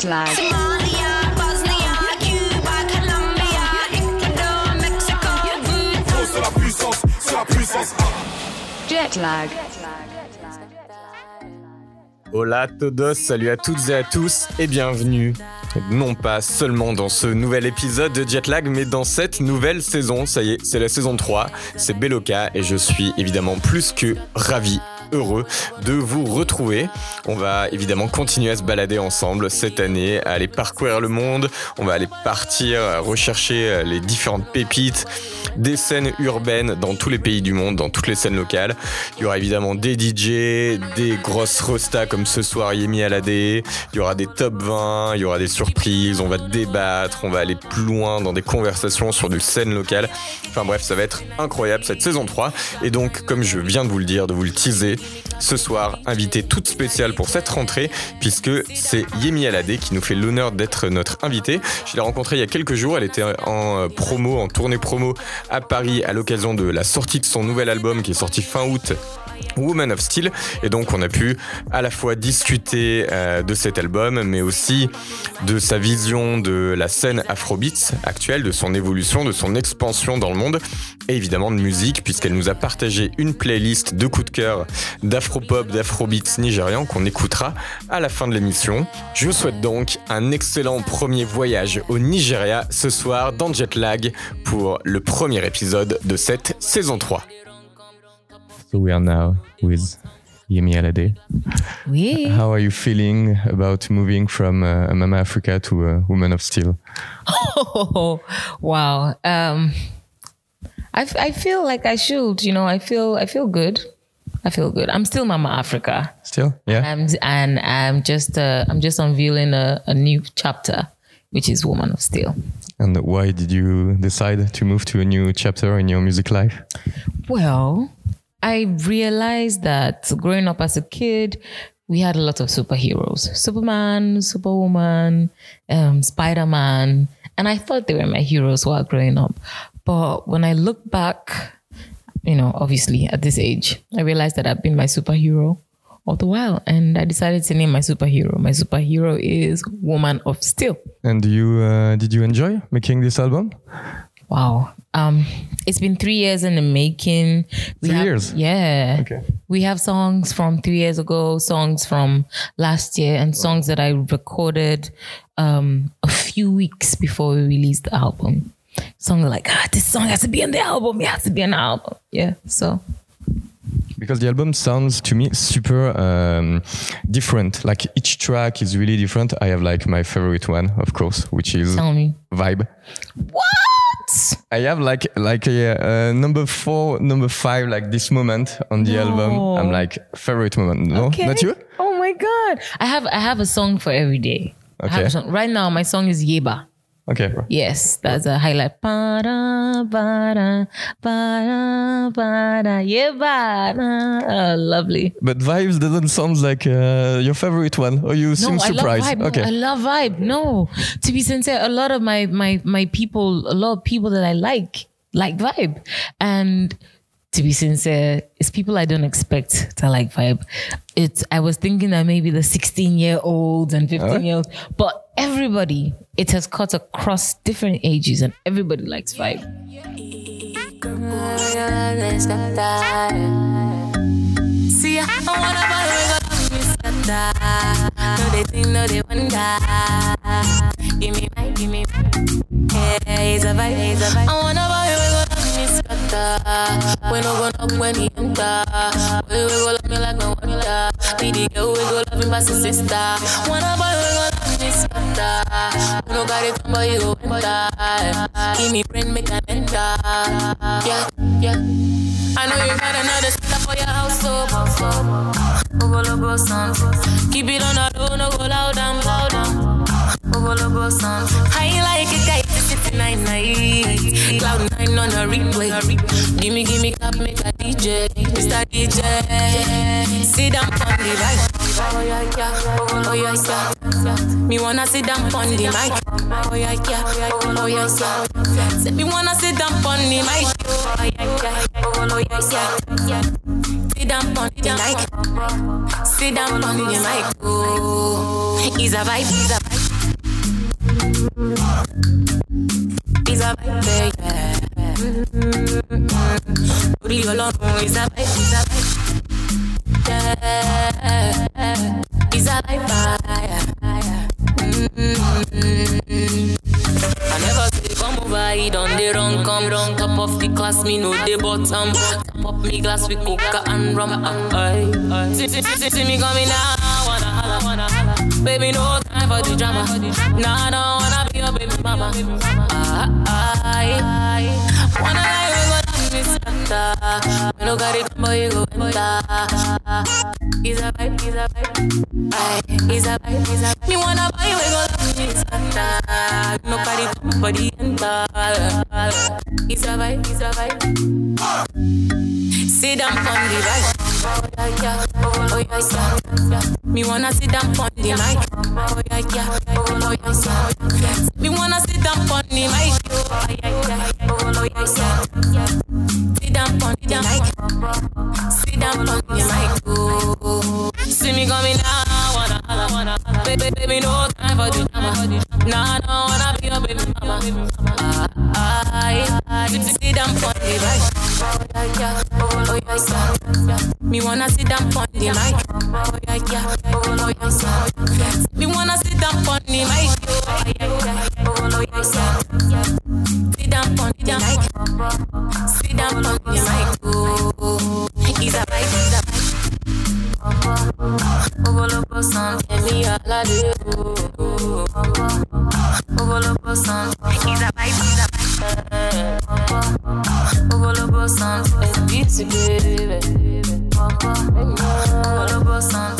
Jet lag. Somalia, Bosnia, Cuba, Colombia, Ecuador, Mexico. C'est la puissance, c'est la puissance. Jet lag. Hola todos, salut à toutes et à tous et bienvenue. Non pas seulement dans ce nouvel épisode de Jetlag, mais dans cette nouvelle saison. Ça y est, c'est la saison 3, c'est Beloka et je suis évidemment plus que ravi heureux de vous retrouver. On va évidemment continuer à se balader ensemble cette année, à aller parcourir le monde. On va aller partir rechercher les différentes pépites des scènes urbaines dans tous les pays du monde, dans toutes les scènes locales. Il y aura évidemment des DJ, des grosses rostas comme ce soir Yemi Alade. Il y aura des top 20, il y aura des surprises. On va débattre, on va aller plus loin dans des conversations sur des scènes locales. Enfin bref, ça va être incroyable cette saison 3. Et donc, comme je viens de vous le dire, de vous le teaser, ce soir, invité toute spéciale pour cette rentrée, puisque c'est Yemi Alade qui nous fait l'honneur d'être notre invitée. Je l'ai rencontrée il y a quelques jours, elle était en promo, en tournée promo à Paris à l'occasion de la sortie de son nouvel album qui est sorti fin août Woman of Steel et donc on a pu à la fois discuter euh, de cet album mais aussi de sa vision de la scène afrobeats actuelle, de son évolution, de son expansion dans le monde et évidemment de musique puisqu'elle nous a partagé une playlist de coups de cœur d'afropop, d'afrobeats nigérian qu'on écoutera à la fin de l'émission. Je vous souhaite donc un excellent premier voyage au Nigeria ce soir dans Jetlag pour le premier épisode de cette saison 3. So we are now with Yemi Alade. Oui. How are you feeling about moving from uh, Mama Africa to uh, Woman of Steel? Oh, wow. Um, I, f- I feel like I should, you know, I feel, I feel good. I feel good. I'm still Mama Africa. Still, yeah. I'm, and I'm just, uh, I'm just unveiling a, a new chapter, which is Woman of Steel. And why did you decide to move to a new chapter in your music life? Well, I realized that growing up as a kid, we had a lot of superheroes Superman, Superwoman, um, Spider Man. And I thought they were my heroes while growing up. But when I look back, you know, obviously at this age, I realized that I've been my superhero all the while. And I decided to name my superhero. My superhero is Woman of Steel. And you uh, did you enjoy making this album? Wow. Um, it's been three years in the making. We Three have- years? Yeah. Okay. We have songs from three years ago, songs from last year, and songs that I recorded um, a few weeks before we released the album. Songs like, ah, this song has to be on the album. It has to be on the album. Yeah. So Because the album sounds to me super um, different. Like each track is really different. I have like my favorite one, of course, which is tell me. Vibe. What? I have like like a uh, number four, number five, like this moment on the album. I'm like favorite moment. No, Okay. not you. Oh my God. I have I have a song for every day. I have Okay. a song. Right now, my song is Yeba. Okay, bro. Yes, that's a highlight. Ba-da, ba-da, ba-da, ba-da, yeah, ba-da. Oh, lovely. But vibes doesn't sound like uh, your favorite one. Or you seem no, surprised. I love vibe. Okay. No, I love vibe. No, to be sincere, a lot of my my my people, a lot of people that I like like vibe, and to be sincere, it's people I don't expect to like vibe. It's I was thinking that maybe the 16 year olds and 15 year olds, but everybody, it has cut across different ages, and everybody likes vibe. See, I buy we go love me like no the girl we go love sister. Buy we go scatter. No got it boy you enter. Give me brain make an enter. Yeah, yeah. I know you got another stuff for your house, so Ogo logo sound. Keep it on the low, no go loud and loud down. Ogo logo sound. I like it, guys. Nine night. Cloud nine on a replay. Gimme, gimme, clap, make a DJ. Mr. DJ. Sit down on the right. Oh yeah, yeah. Oh yeah, yeah. Me wanna sit down on the mic. Oh yeah, yeah. Oh yeah, yeah. Say me wanna sit down on the mic. Oh yeah, yeah. Oh yeah, yeah. Sit down on the mic. Sit down on the mic. Oh, it's a vibe, it's a vibe. It's a vibe, yeah. Orí Ọlọ́run is a vibe, is a vibe. Is a vibe, yeah. Mm. I never say come over, he the wrong come wrong. Top of the class, me know the bottom. Top up me glass with coca and rum. Aye. See, see, see, see me coming now, wanna holla, wanna holla. Baby, no time for the drama. Nah, I don't wanna be your baby mama. Aye, aye. Wanna lie, go down me center. We no got it, boy, you go enter. It's a vibe, it's a vibe. It's a vibe, it's a vibe. Me wanna buy, we go down me center. No got it, body enter. It's a vibe, it's a vibe. Sit down on the right. Oh oh. Me wanna sit down on the mic. Oh oh. Me wanna sit down on the mic. Oh oh. Sit down on the mic. Sit down on the mic. Oh, see me coming now, wanna wanna. Baby, baby, no time for drama. Nah, I wanna be your baby mama. Sit down on the mic. Oh yeah, yeah, oh yeah, yeah. Me wanna sit down on the mic. Oh yeah, oh yeah. Me wanna sit down on the mic. Oh yeah, yeah, yeah, yeah. Sit down on the mic. Sit down on the mic. Oh, a vibe, it's a vibe. Ovolopo sound, tell me all I do. Ovolopo sound, it's a vibe, it's a vibe. Ovolopo sound, it's beauty, baby. Ovolopo sound,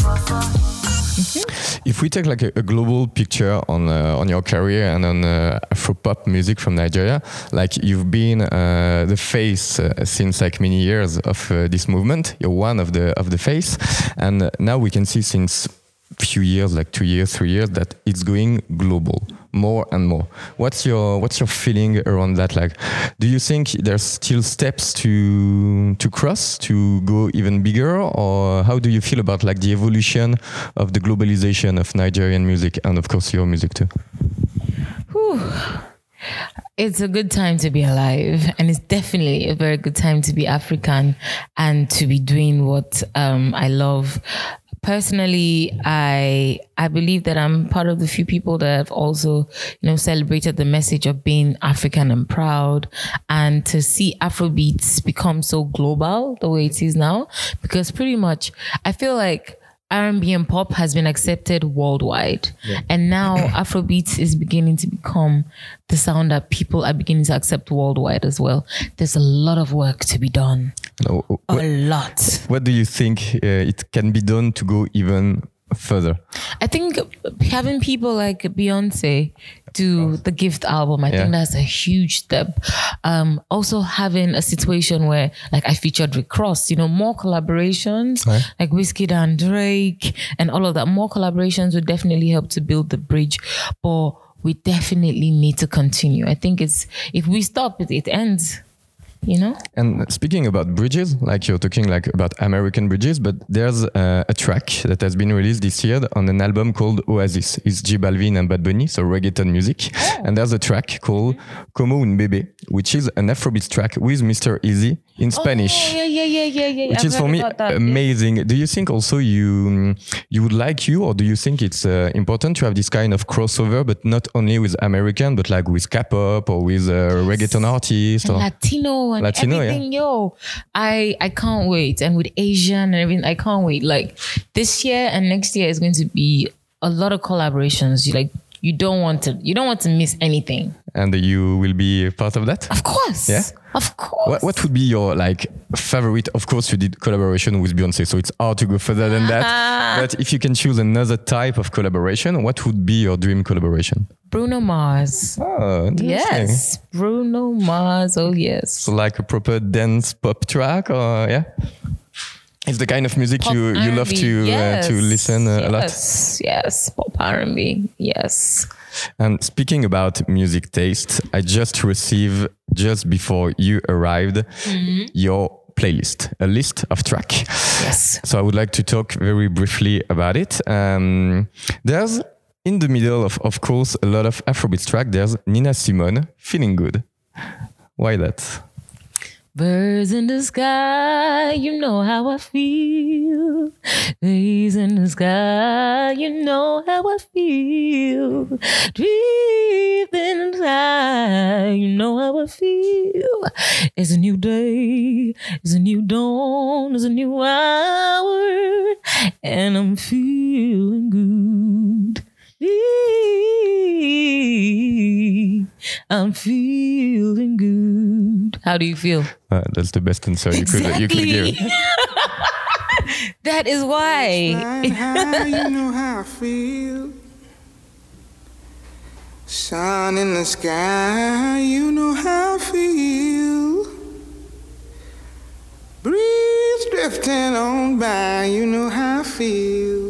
If we take like a, a global picture on uh, on your career and on uh, Afro pop music from Nigeria, like you've been uh, the face uh, since like many years of uh, this movement. You're one of the of the face, and now we can see since few years, like two years, three years, that it's going global more and more. What's your what's your feeling around that? Like, do you think there's still steps to to cross to go even bigger, or how do you feel about like the evolution of the globalization of Nigerian music and of course your music too? It's a good time to be alive, and it's definitely a very good time to be African and to be doing what um, I love. Personally, I I believe that I'm part of the few people that have also, you know, celebrated the message of being African and proud, and to see Afrobeats become so global the way it is now, because pretty much I feel like R&B and pop has been accepted worldwide. And now Afrobeats is beginning to become the sound that people are beginning to accept worldwide as well. There's a lot of work to be done. No, A lot. what do you think uh, it can be done to go even further? I think having people like Beyonce do the gift album, I Yeah. think that's a huge step. Um, also having a situation where like I featured Rick Ross, you know, more collaborations Right. like Wizkid and Drake and all of that. More collaborations would definitely help to build the bridge. But we definitely need to continue. I think it's if we stop it, it ends. You know? And speaking about bridges, like you're talking like about American bridges, but there's uh, a track that has been released this year on an album called Oasis. It's J Balvin and Bad Bunny, so reggaeton music. And there's a track called Como un bebé, which is an Afrobeat track with Mr. Eazi in Spanish. Oh, yeah, yeah, yeah, yeah, yeah. Which I've is for me that, yeah. amazing. Do you think also you you would like you, or do you think it's uh, important to have this kind of crossover, but not only with American, but like with K-pop or with uh, reggaeton artists? and Or, Latino and Latino, yeah. everything. Yo, I I can't wait. And with Asian and everything, I can't wait. Like this year and next year is going to be a lot of collaborations. You like you don't want to you don't want to miss anything. And you will be part of that. Of course. Yeah? Of course. What, what would be your like favorite? Of course, you did collaboration with Beyonce, so it's hard to go further than that. but if you can choose another type of collaboration, what would be your dream collaboration? Bruno Mars. Oh. Yes. Bruno Mars. Oh yes. So like a proper dance pop track, or yeah, it's the kind of music Pop you you love R&B. to uh, to listen uh, a lot. Yes. Yes. Pop R&B. Yes. And speaking about music taste, I just received just before you arrived Mm-hmm. your playlist, a list of track. Yes. So I would like to talk very briefly about it. Um, there's in the middle of, of course, a lot of Afrobeat track, there's Nina Simone, Feeling Good. Why that? Birds in the sky, you know how I feel. Days in the sky, you know how I feel. Deep in you know how I feel. It's a new day, it's a new dawn, it's a new hour, and I'm feeling good. I'm feeling good. How do you feel? Uh, that's the best answer you could you could give. that is why. how you know how I feel. Sun in the sky, you know how I feel. Breeze drifting on by, you know how I feel.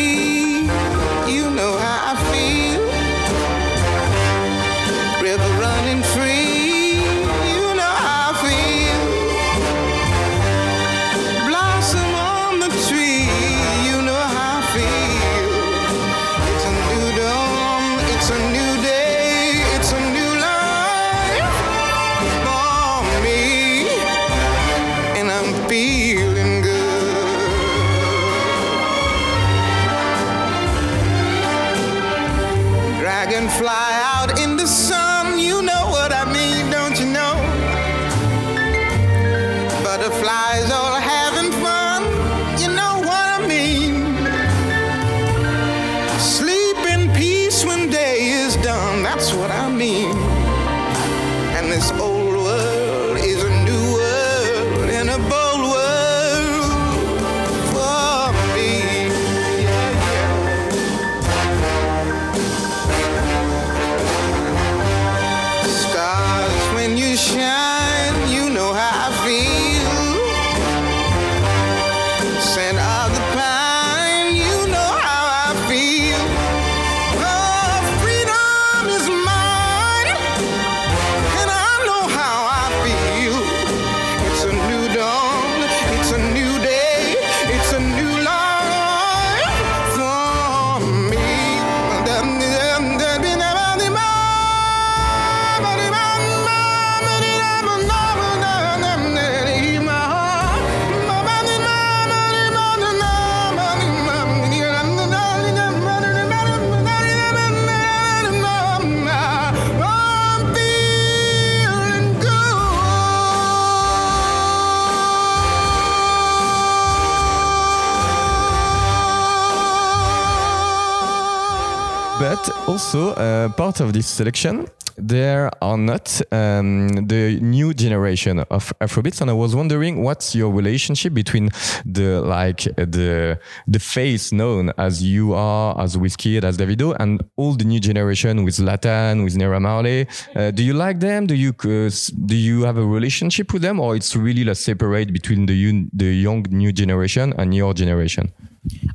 But also, uh, part of this selection, there are not um, the new generation of Afrobeats, and I was wondering what's your relationship between the like the the face known as you are, as Wizkid, as Davido, and all the new generation with Latan, with Naira Marley. Uh, do you like them? Do you uh, do you have a relationship with them, or it's really like separate between the the young new generation and your generation?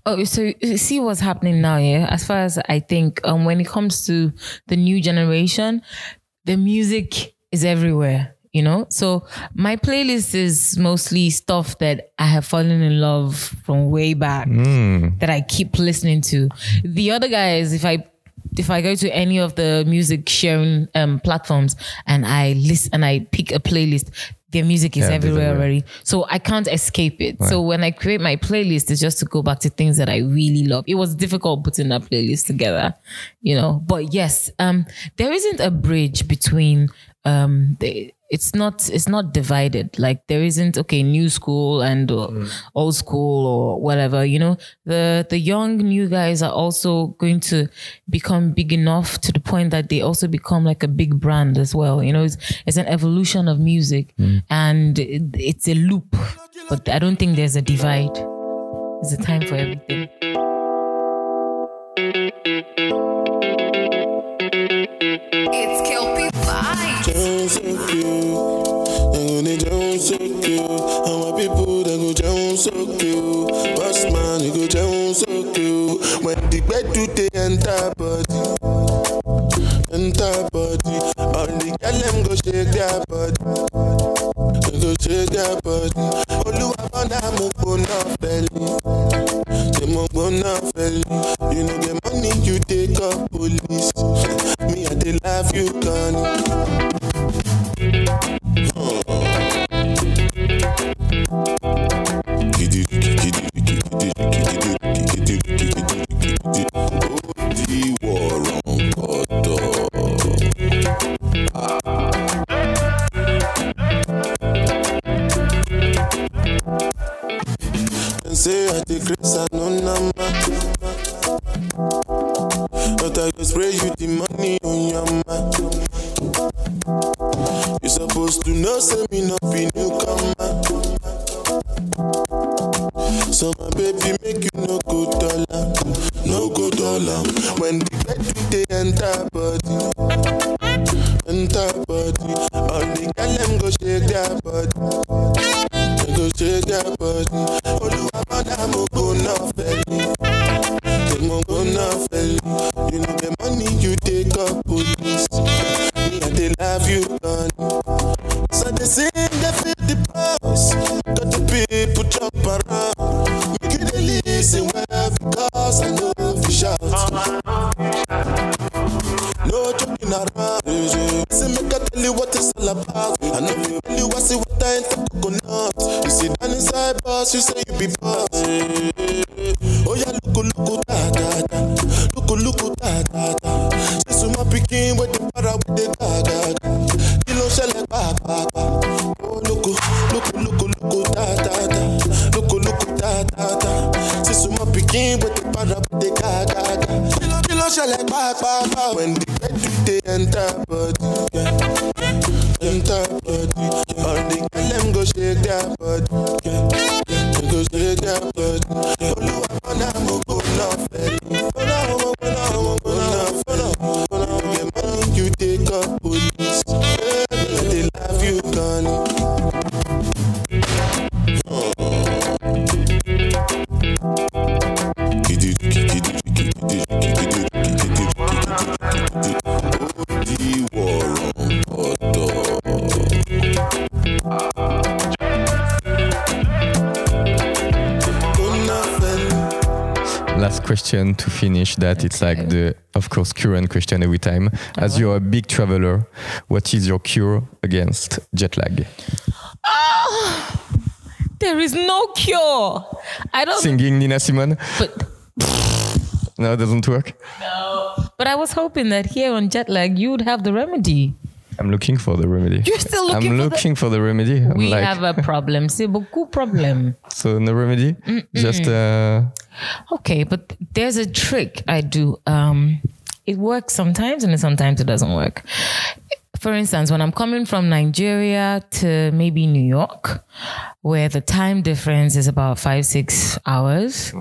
Oh, so see what's happening now, yeah? As far as I think, um, when it comes to the new generation, the music is everywhere, you know? So my playlist is mostly stuff that I have fallen in love from way back that I keep listening to. The other guys, if I if I go to any of the music sharing um, platforms and I list and I pick a playlist, their music is Yeah, everywhere everywhere. already. So I can't escape it. So when I create my playlist, it's just to go back to things that I really love. It was difficult putting that playlist together, you know. But yes, um, there isn't a bridge between um the it's not it's not divided. Like there isn't okay new school and uh, old school or whatever you know? The the young new guys are also going to become big enough to the point that they also become like a big brand as well you know? It's, it's an evolution of music and it, it's a loop but i don't think there's a divide. There's a time for everything. It's Kelpie Vibes. Down so cute. They down so cute. And my people they go down so cute. Boss man they go down so cute. When the bed do they enter body, enter body. All the girl them go shake their body. They go shake their body. Oluwa bana mo gbona belly. They mo gbona belly. You know get question to finish that. It's like the, of course, current question every time. As you're a big traveler, what is your cure against jet lag? Oh, There is no cure. I don't. Singing Nina Simone? But No, it doesn't work. No. But I was hoping that here on jet lag you would have the remedy. I'm looking for the remedy. You're still looking I'm for the- looking for the remedy. I'm We like, have a problem. C'est beaucoup problem. so no remedy. Just uh, Okay, but there's a trick I do. Um, it works sometimes and sometimes it doesn't work. For instance, when I'm coming from Nigeria to maybe New York, where the time difference is about five, six hours,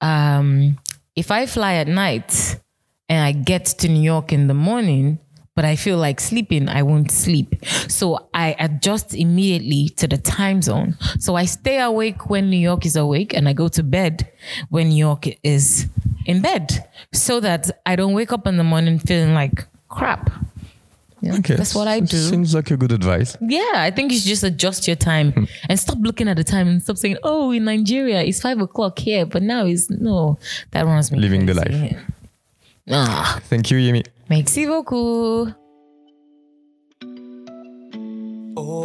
um, if I fly at night and I get to New York in the morning, but I feel like sleeping, I won't sleep. So I adjust immediately to the time zone. So I stay awake when New York is awake and I go to bed when New York is in bed so that I don't wake up in the morning feeling like crap. Yeah, okay. That's what I do. Seems like a good advice. Yeah, I think you should just adjust your time and stop looking at the time and stop saying, "Oh, in Nigeria it's five o'clock here," but now it's no. That runs me Living the crazy. Ah, Thank you, Yemi. Merci beaucoup. Oh,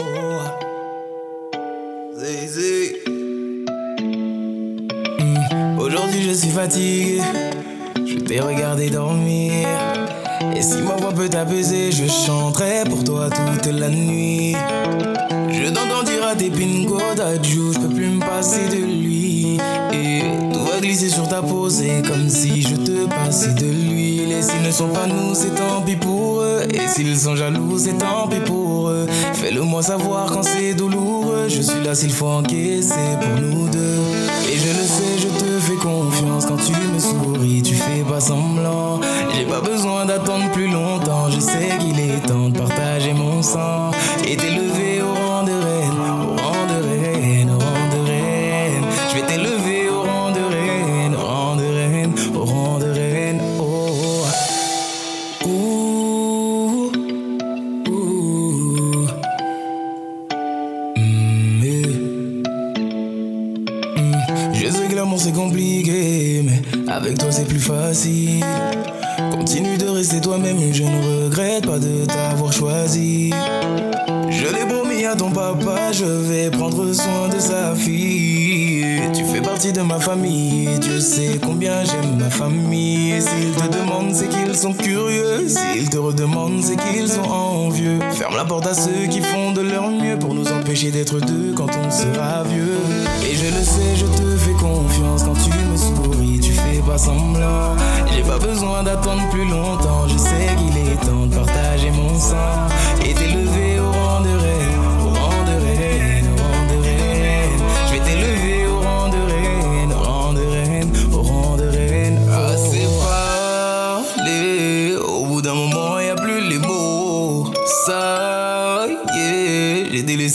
Hmm, Aujourd'hui je suis fatigué, je t'ai regardé dormir. Et si ma voix peut t'apaiser, je chanterai pour toi toute la nuit. Je t'entends dire à tes pingo d'adjou, je peux plus me passer de lui. Glisser sur ta peau, c'est comme si je te passais de l'huile. Et si ne sont pas nous, c'est tant pis pour eux. Et s'ils sont jaloux, c'est tant pis pour eux. Fais-le moi savoir quand c'est douloureux. Je suis là s'il faut encaisser pour nous deux. Et je le sais, je te fais confiance quand tu me souris, tu fais pas semblant. J'ai pas besoin d'attendre plus longtemps. Je sais qu'il est temps de partager mon sang partie de ma famille, Dieu sait combien j'aime ma famille. S'ils te demandent, c'est qu'ils sont curieux. S'ils te redemandent, c'est qu'ils sont envieux. Ferme la porte à ceux qui font de leur mieux pour nous empêcher d'être deux quand on sera vieux. Et je le sais, je te fais confiance quand tu me souris, tu fais pas semblant. J'ai pas besoin d'attendre plus longtemps, je sais qu'il est temps de partager mon sang et t'élever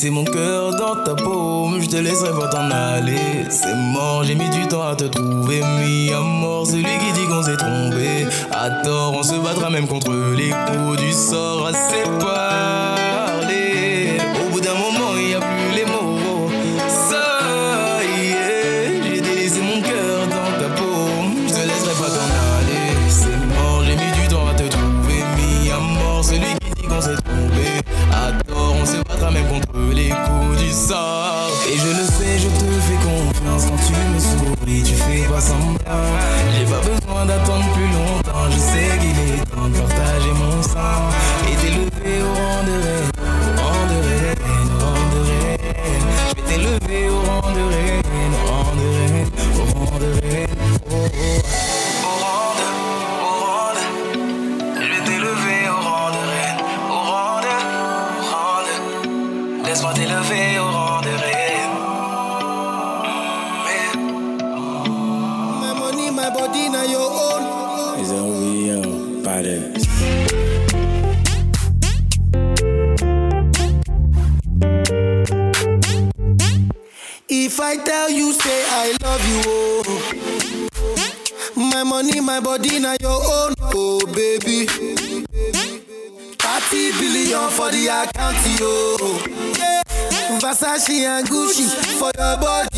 délaissé mon cœur dans ta paume, je te laisserai pas t'en aller. C'est mort, j'ai mis du temps à te trouver, mis à mort celui qui dit qu'on s'est trompé. À tort, on se battra même contre les coups du sort. Assez parlé, My body, now your own, oh baby. 30 billion for the account, yo. Versace and Gucci for your body,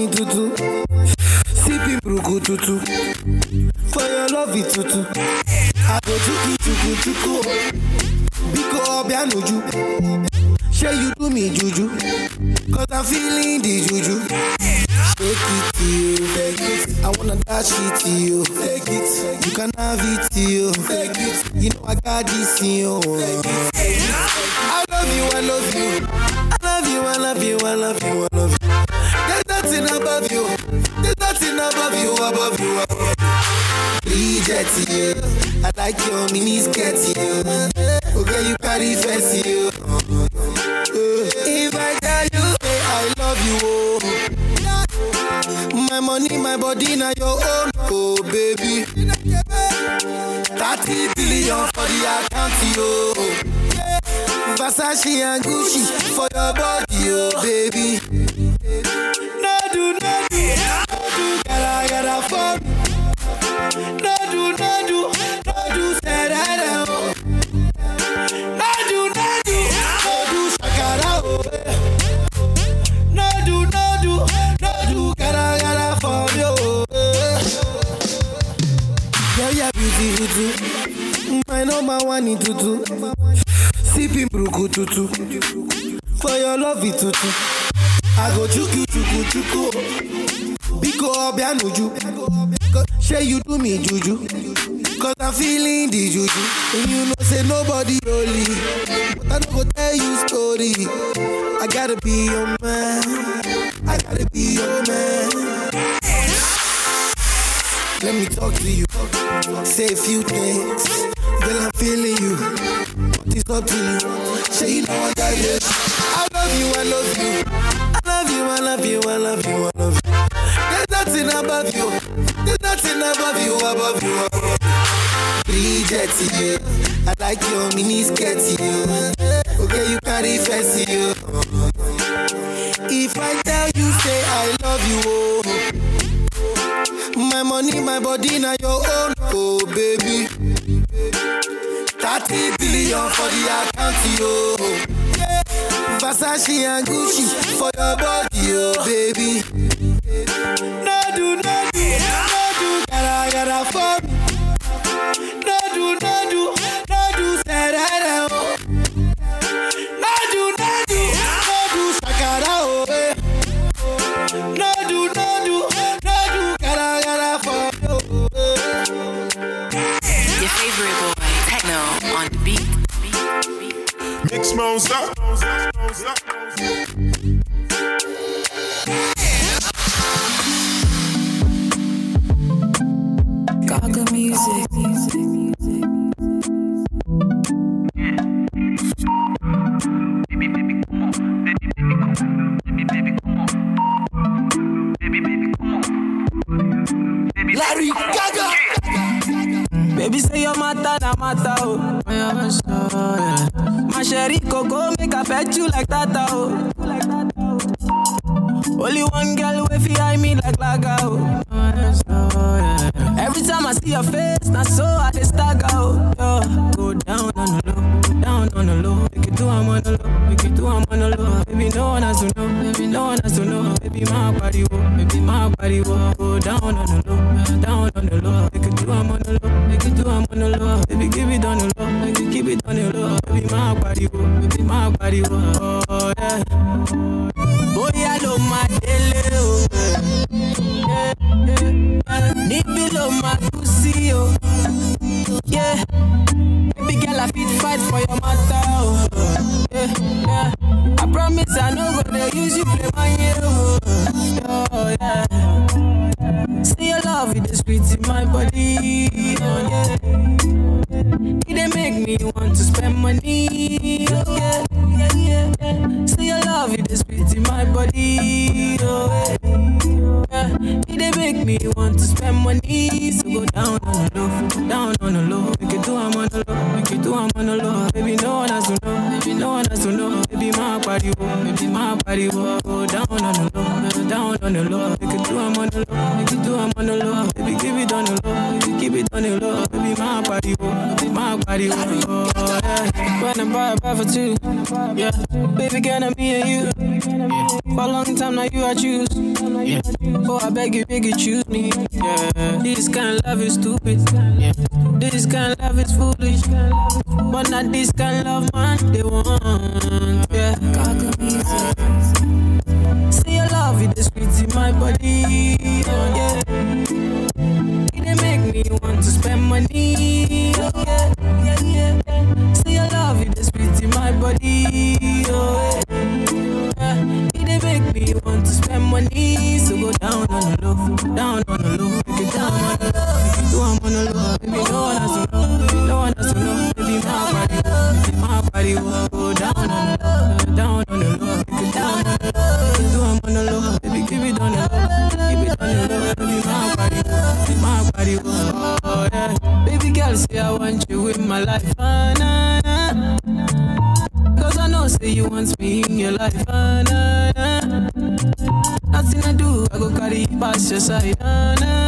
number tutu. Sipping bruku tutu. For your love it tutu. I go tuku tuku tuku. Biko obianuju. Sure you do me juju. Cause I'm feeling the juju. Take it to you. Take it. I wanna dash it to you. Take it. You can have it to you. Take it. You know I got this in you. I love you, I love you. I love you, I love you, I love you, I love you. There's nothing above you. There's nothing above you, above you. Reject you. I like your mini skirt, you. Okay, you carry fancy, you. If I tell you, say I love you, oh. My money, my body, now your own, oh baby. 30 billion for the account, yo. Versace and Gucci for your body, oh baby. Tutu. For your love it tutu. I go chuku chuku chuku. Biko obianuju. Say you do me juju. Cause I'm feeling the juju. And you know say nobody holy. But I no go tell you story. I gotta be your man. I gotta be your man. Let me talk to you. Say a few things. Girl, I'm feeling you. But it's up to you. Say you know I got this. I love you, I love you. I love you, I love you, I love you, I love you. Nothing above you. There's nothing above you, above you. Bridget, you. I like your mini skirt, you. Okay, you carry fancy, you. If I tell you, say I love you, oh. My money, my body, now your own, oh baby. 30 billion for the account, yo. Versace and Gucci for your body, oh baby. Gotta, gotta my oh. Go down on the low, down on the low. Make it do I'm on the low, make it do I'm on the low. Baby give it on the low, make it keep it on the low. Baby my body oh, baby my body oh. oh yeah. Bóyá ló máa délé o. Níbí ló máa kú sí o. Yeah. Baby girl, I fit fight for your matter o. Yeah, yeah. I promise I no go dey use you play now, you I choose. Yeah. Oh, I beg you, beg you, choose baby, my oh, yeah. Baby girl, say I want you in my life, ah, nah, nah. Cause I know, say you want me in your life, ah, nah, nah. Nothing I do, I go carry past your side, ah, nah.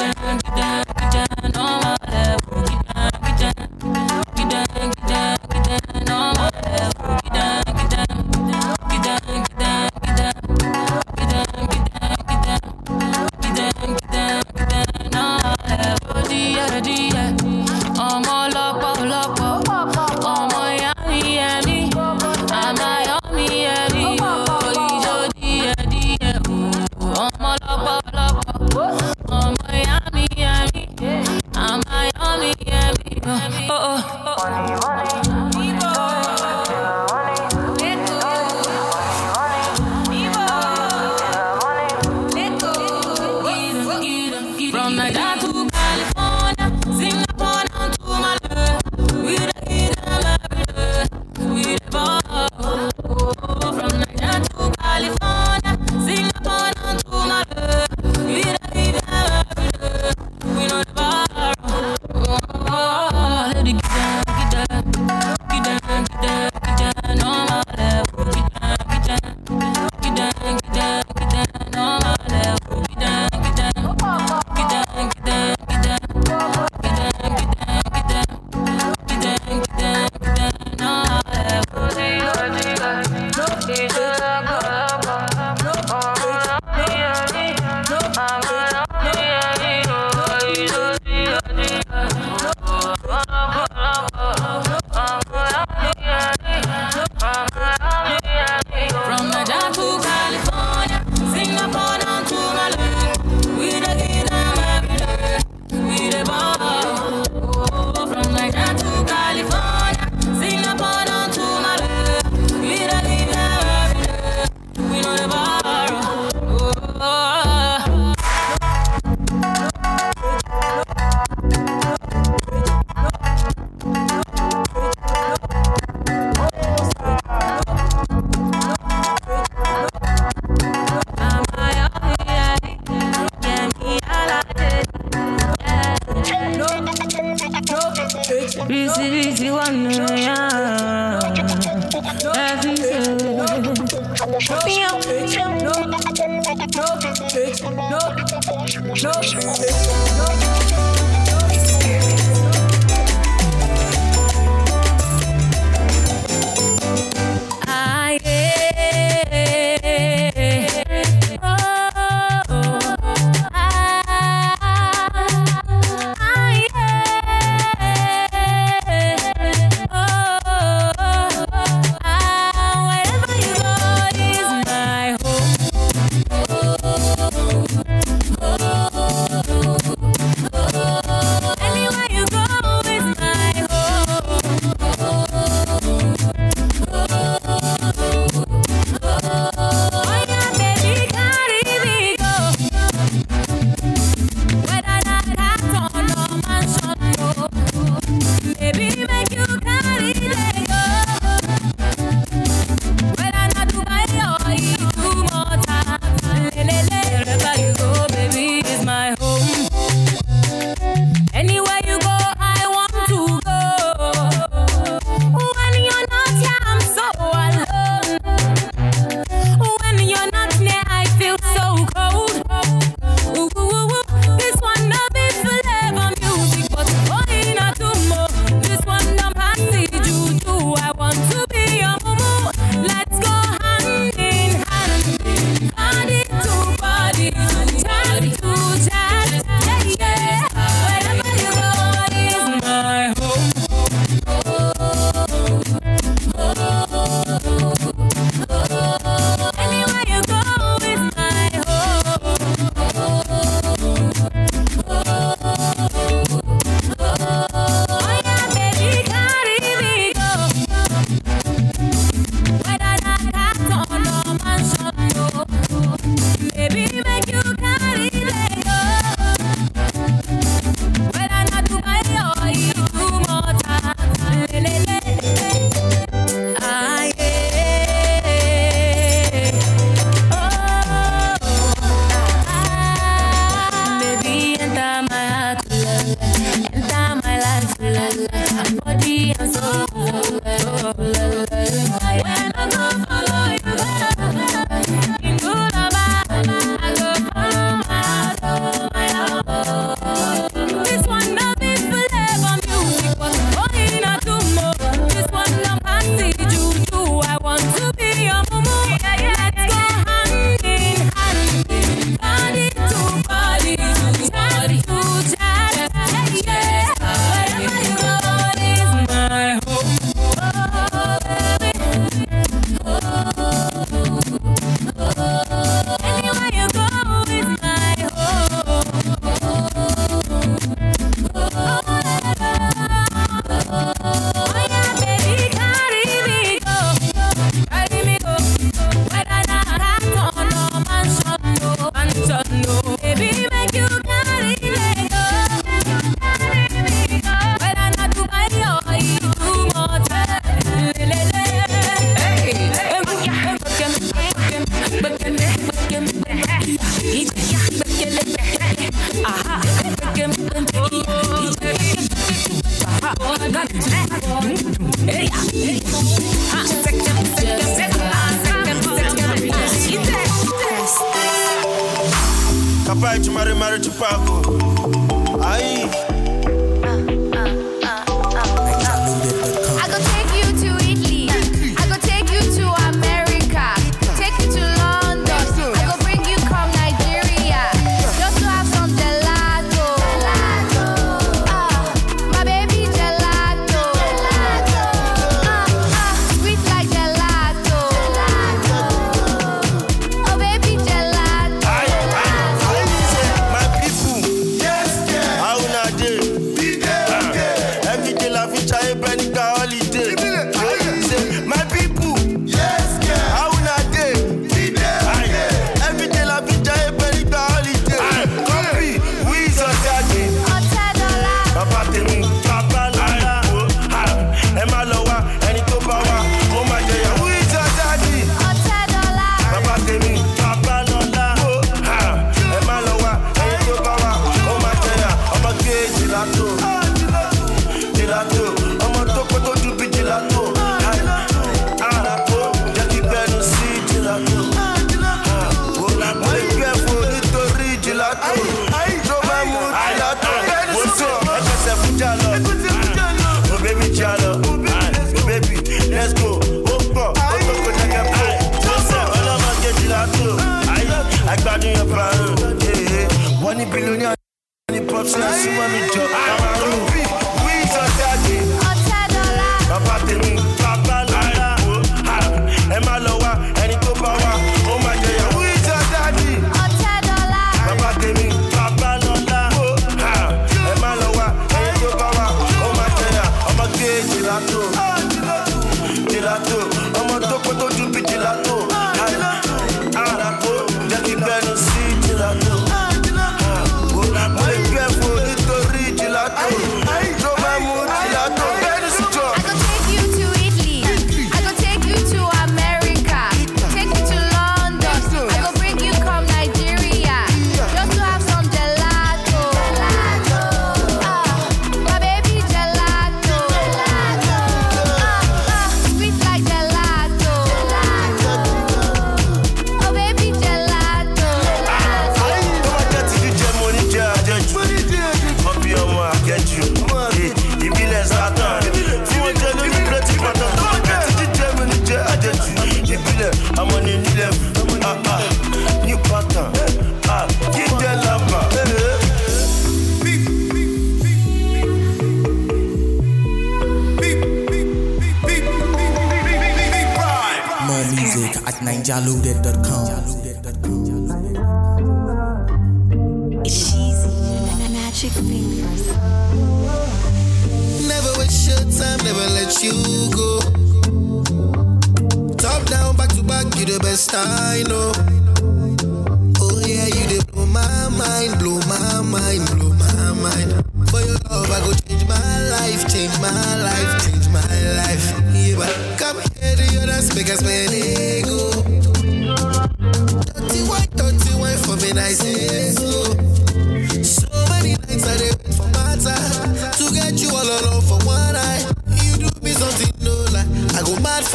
dun, dun.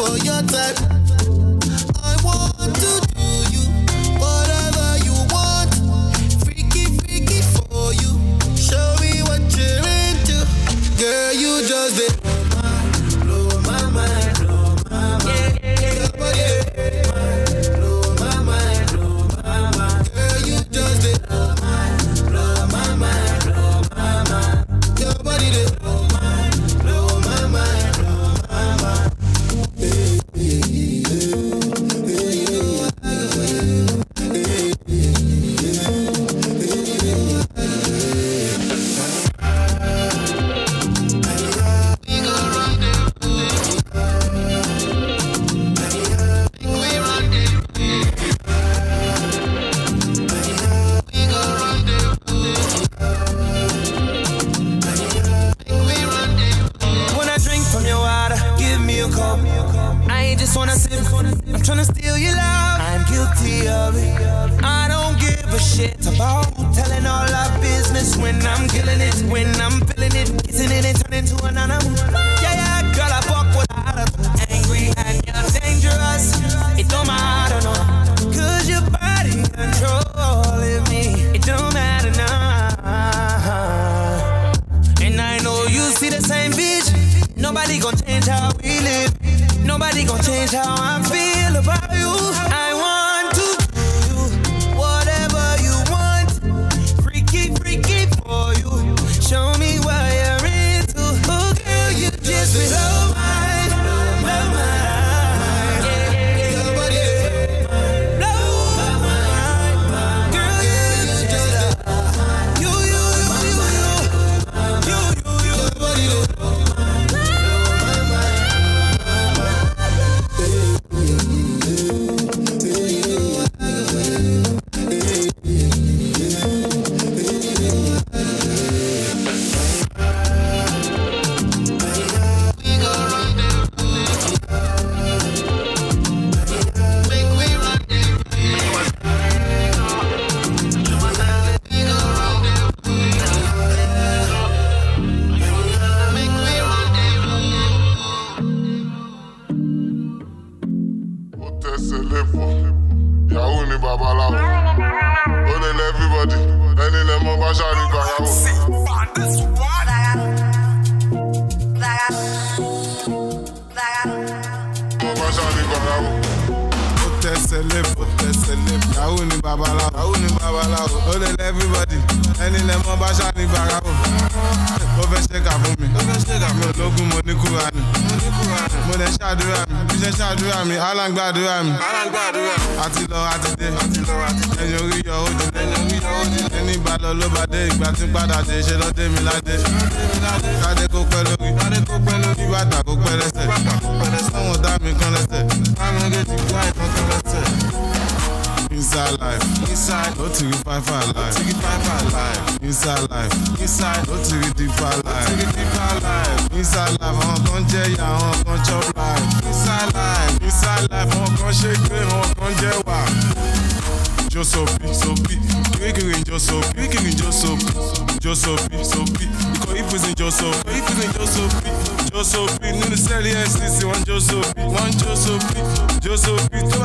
For your type.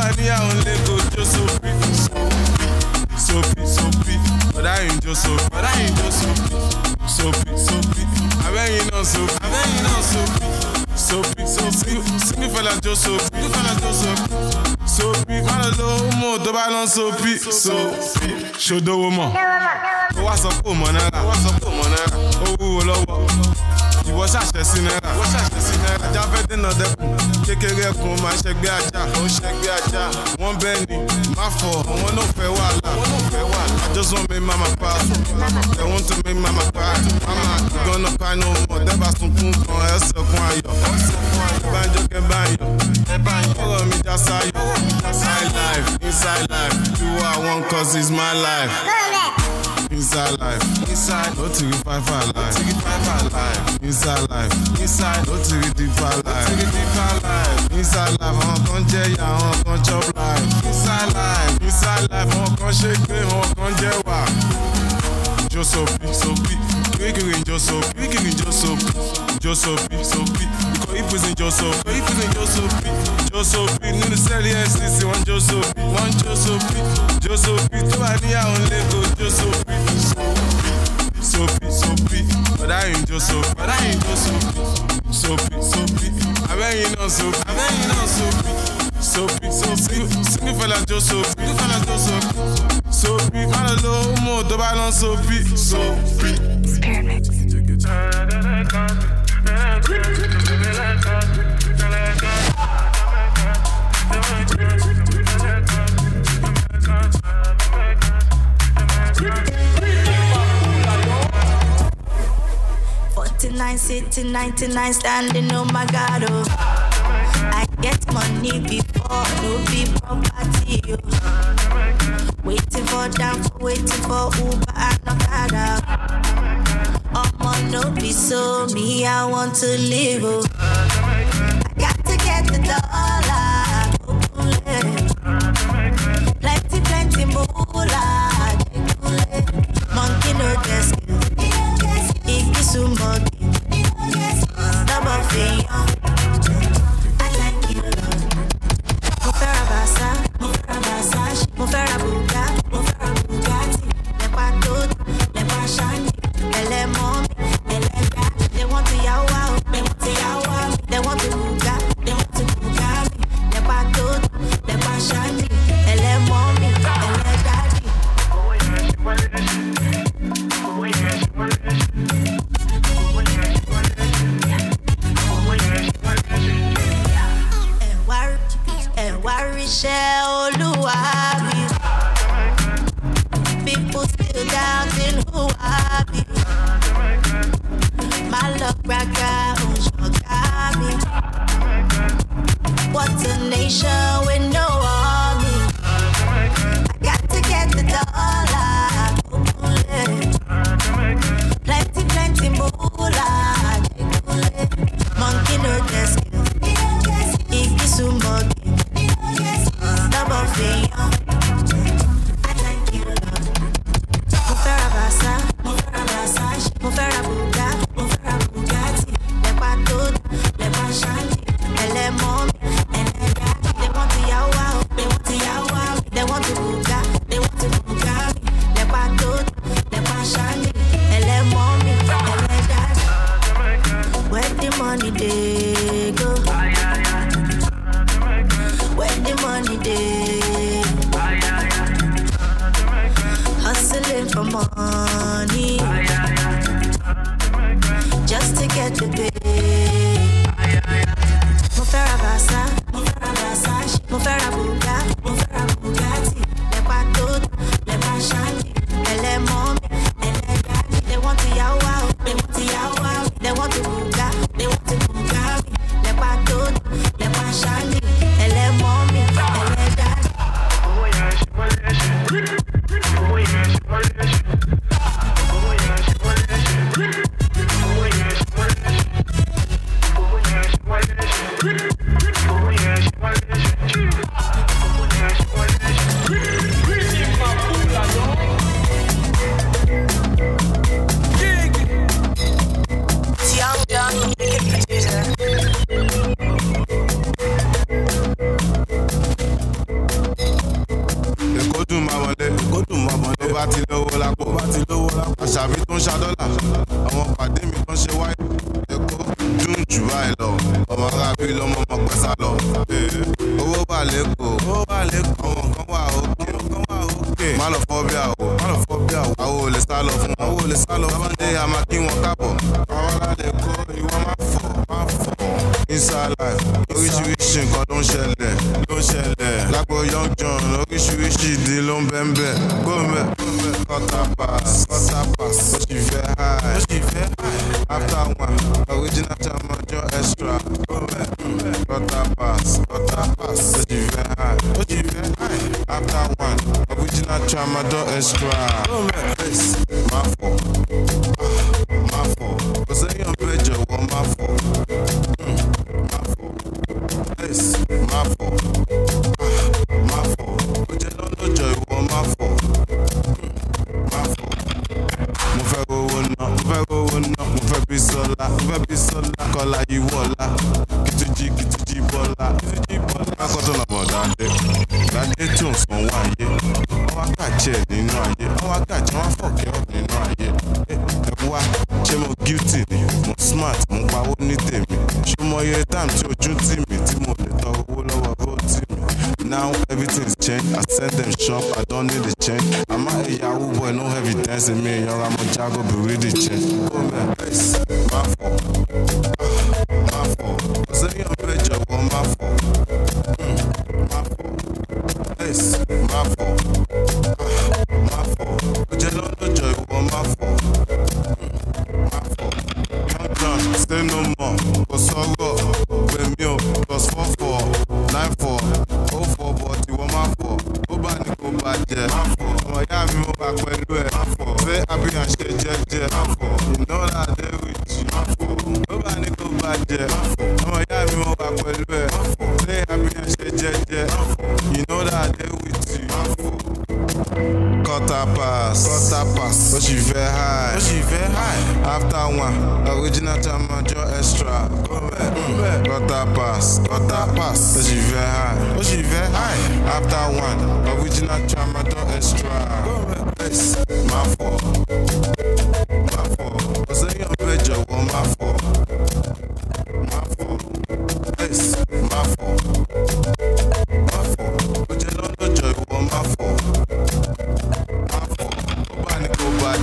àníyà òun lè go jó sófì sófì sófì ọ̀dà yìí jó sófì ọ̀dà yìí jó sófì sófì sófì abẹ́yìn náà sófì abẹ́yìn náà sófì sófì sófì sínífẹ̀lá jó sófì sínífẹ̀lá jó sófì sófì má lọ lọ mú tó bá lọ sófì sófì ṣòdowó mọ̀. Ó wá sọ pé òmò náírà. Ó wá sọ pé òmò náírà. Ó wúwo lọ́wọ́. Ìwọ ṣàṣẹ sí náírà, ìwọ ṣàṣẹ sí náírà. Ajá fẹ́ dènà dẹ́kun. Kékeré ẹkùn máa ṣẹgbẹ́ ajá, ó ṣẹgbẹ́ ajá. Wọ́n bẹ́ẹ̀ ni, má fọ̀, àwọn náà fẹ́ wàhálà. Àwọn náà fẹ́ wàhálà. I just want make mama proud. They want to make mama proud. Mama, you cry no more. Dẹ́bà sunkún kan, ẹ sẹ̀kún ayọ̀. Bánjọ́ kẹ́ báyọ̀. Ọ̀rọ̀ mi já sáyọ̀. Inside life, inside life. Do what I cause it's my life. Inside life. Inside. No to give five life. No to give five life. Inside life. Inside. No to give deep life. No to give deep life. Inside life. Àwọn kan jẹ́ ìyá, àwọn kan chop life. Inside life. Inside life. Àwọn kan ṣe pé àwọn kan jẹ́ wà. Jọ́sọ̀ bí, sọ bí. Kékeré jọ́sọ̀ bí, kékeré jọ́sọ̀ bí. Jọ́sọ̀ bí, sọ bí. So beat, so beat, but ifizin Josopi ifizin Josopi Josopi nínú sẹ́ẹ̀lì ncc wọ́n Josopi wọ́n Josopi Josopi tó bá níyàwó lẹ́kọ̀ọ́ Josopi sopi sopi ọ̀dà yìí so. ọ̀dà yìí Josopi sopi sopi abẹ́yìn náà sopi abẹ́yìn náà sopi sopi sopi sinifẹ̀lá Josopi sinifẹ̀lá Josopi sopi kálọ̀ ló mú òdòbá so sopi sopi. Experiment sitting, ninety-nine standing. Oh my God, oh. I get money before no be property. Oh. Waiting for down, waiting for Uber and Okada. Oh. No be so me. I want to live. Oh. I got to get the dollar. Plenty, plenty moolah. Monkey no desk. money day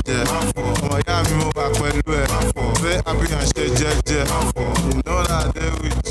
jẹ́jẹ́ ọmọ ìyá mi mo wà pẹ̀lú ẹ̀ fẹ́ àbíyànṣe jẹ́jẹ́ you know that I dey.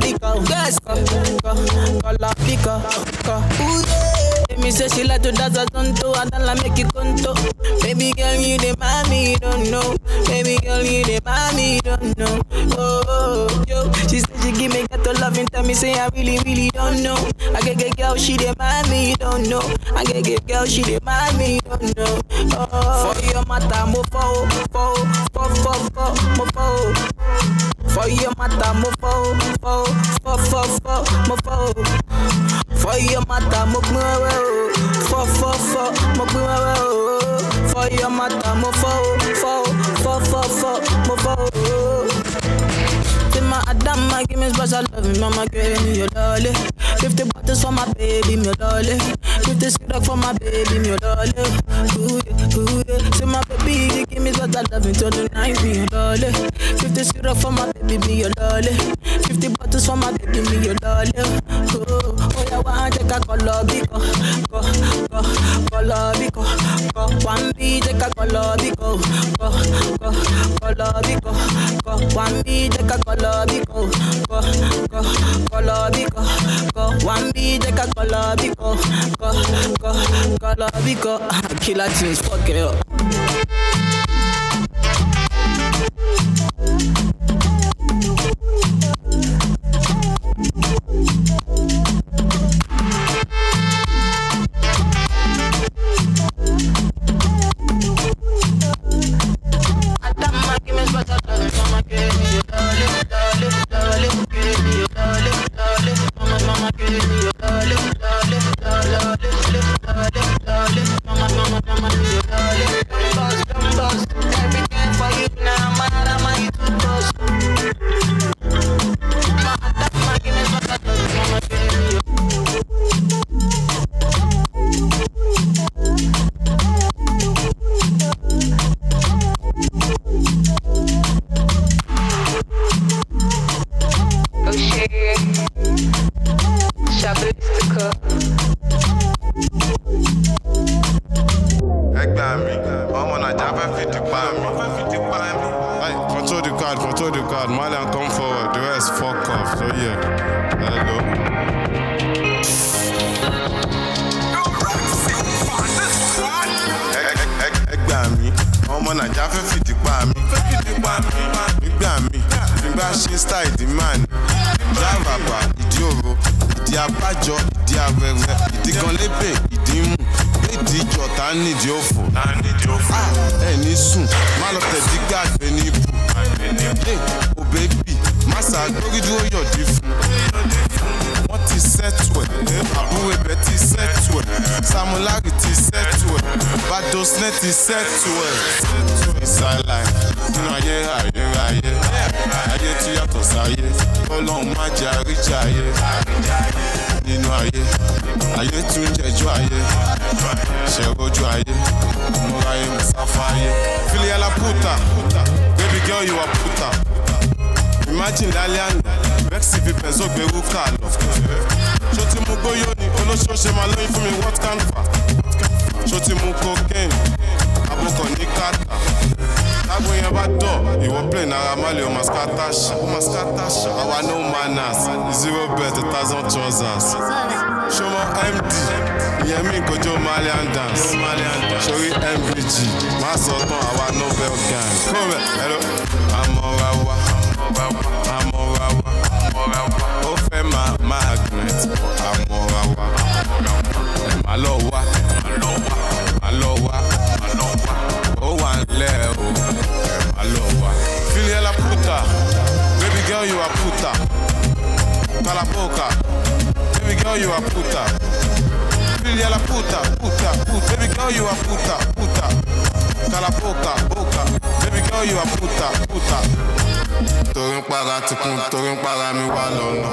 Pico, yes, co, co, color pico, co. Ooh yeah. Me say she like to dance a tonto, I don't like make you conto. Baby girl, you the mommy, don't know. Baby girl, you the mommy, don't know. Oh, oh, yo, she said she give me got to love and tell me say I really, really don't know. I get get girl, she the mommy, you don't know. I get get girl, she the mommy, you don't know. Oh, for your mata, mo fo, fo, fo, mo fo. Say my give me special love, mama, give me your lolly. 50 bottles for my baby, me lolly. 50 syrup for my baby, me lolly. Ooh yeah, ooh yeah. Say my baby, give me special love until the night, me your lolly. 50 syrup for my baby, me your lolly. 50 bottles for my baby, me your lolly. Oh, oh yeah, one take a color biko, oh, go, go, color biko, oh, go. One B take a color biko, oh, go, go, color biko, go. One B take a color biko, go, go, color biko, go. One B take a color biko, go, go, color biko. Killer tunes, fuck it up. Ọmọ naija fẹ́ fìdí pa mi. nígbà mi nígbà ṣe style ìdí máa ní. ìdí àràbà ìdí òro ìdí abájọ ìdí awẹ́wẹ́ ìdí kan lébè ìdí mú ìdí ìjọta nídìí òfò. Ah, ẹ ní sùn má lọ tẹ̀dí gbàgbé ní ibù. Yé, o bébì má ṣàgbórí dúró yọ̀dí fún. Ti ẹ̀, àbúrò ibẹ̀ ti ẹ̀, Samulari ti ẹ̀, Badosne ti ẹ̀. Ìsàlàyé nínú ayé ayérayé, ayé tí yàtọ̀ sáyé, Ọlọ́run má jẹ́ àríjà. Nínú ayé, ayé tún jẹjú ayé, ṣẹ̀rojú ayé, múra ayé musafa ayé. Filiala puta, baby girl you are puta. Imagine lálẹ́ àná, Vexy fi pẹ̀sọ́ gbẹ̀rú kà lọ. Ṣó ti mú gbóyó ni olóṣooṣe máa lóyún fún mi what can fà? Ṣó ti mú cocaine? Abokọ̀ ní kàtà. Tágbó yẹn bá dọ̀, ìwọ play náírà má o máa scatter no manners, zero bet, a thousand trousers. Ṣọmọ MD, ìyẹn mi kojú Malian dance. Sori MVG, má sọ tán àwa Nobel gang. Kúrò hello. Àmọ́ra wa, magnet, àmọ́ra wa. Ẹ̀ má lọ wá, má lọ wá, ó puta, baby girl you are puta. Calaboca, baby girl you are puta. Filiela puta, puta, puta, baby girl you are puta, puta. Calaboca, boca, baby girl you are puta, puta. Torí ń para ti kún, torí ń para mi wá lọ́nà.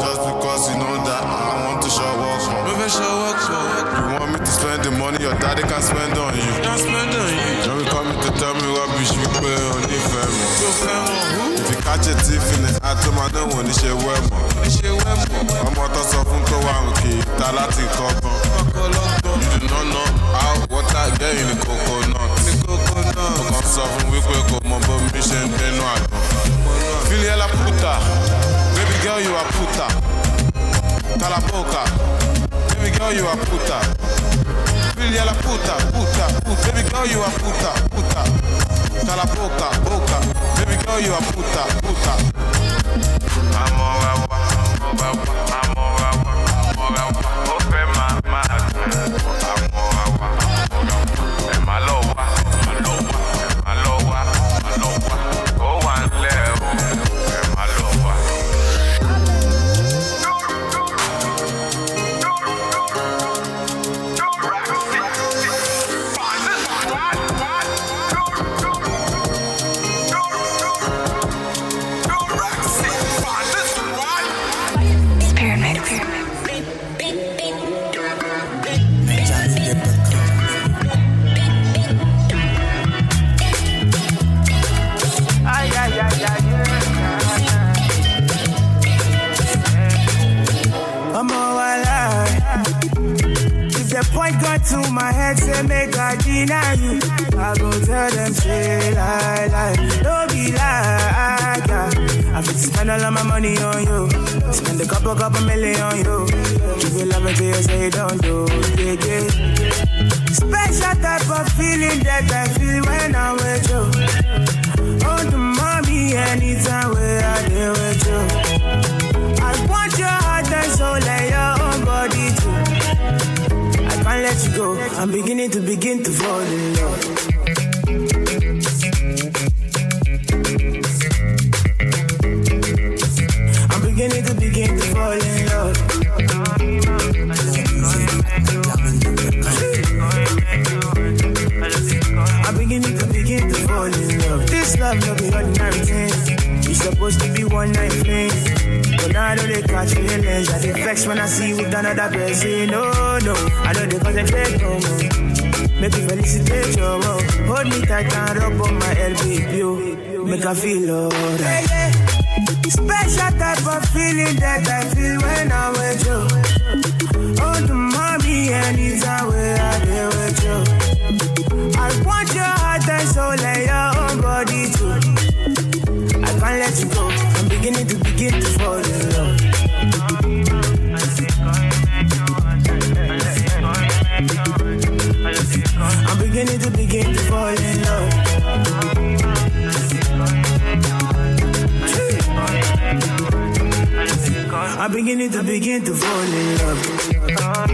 Just because you know that I want to show off, Mo fẹ́ show work for work. You want me to spend the money your daddy can spend on you. Can spend on you. Don't call me to tell me rubbish wípé o nífẹ̀ẹ́ mi. Yóò fẹ́ wọn. If you catch a thief in the act, ó máa dánwò níṣe wẹ́ mọ́. Níṣe wẹ́ mọ́. Ọmọ tó sọ fún tó wà òkè ìta láti kọ́ gan. You do not know how water get in the coconut kọ́gbọ́n. sọ fún wípé kò baby girl you are puta. Calaboca, baby girl you are puta. Puta, puta, baby girl you are puta, puta. Calaboca, boca, baby girl you are puta, puta. Dùn. Head, say make I deny you. I go tell them, say lie, lie. Don't be like that. I fit spend all of my money on you. Spend a couple, couple million on you. You love until you say don't do. Yeah, yeah. Special type of feeling that I feel when I'm with you. Oh, the mommy, anytime where I deal with you. I want your heart and soul can't let you go. I'm beginning to begin to fall in love. I'm beginning to begin to fall in love. I'm beginning to begin to fall in love. This love no be ordinary thing. It's supposed to be one night thing. I know they catch feelings. I get vexed when I see with another person. No, no, I know they concentrate no more. Make you felicitate your love. Hold me tight and rub on my LB, yo. Make I feel alright. Yeah, yeah. Special type of feeling that I feel when I'm with you. Oh, the mommy, anytime where I deal with you. I want your heart and soul and your own body too. I can't let you go. I'm beginning to begin to fall Beginning to begin to fall in love. I'm beginning to begin to fall in love. I'm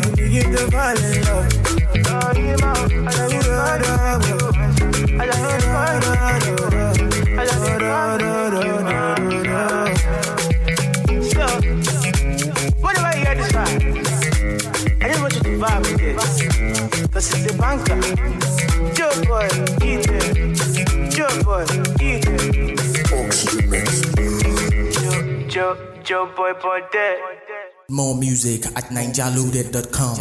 to begin to fall in love. Whatever this. Cause it's a banker. Joe boy, eat it. Joeboy, eat it. Joe, Joe, Joe boy, boy, dead. More music at ninjaludet.com.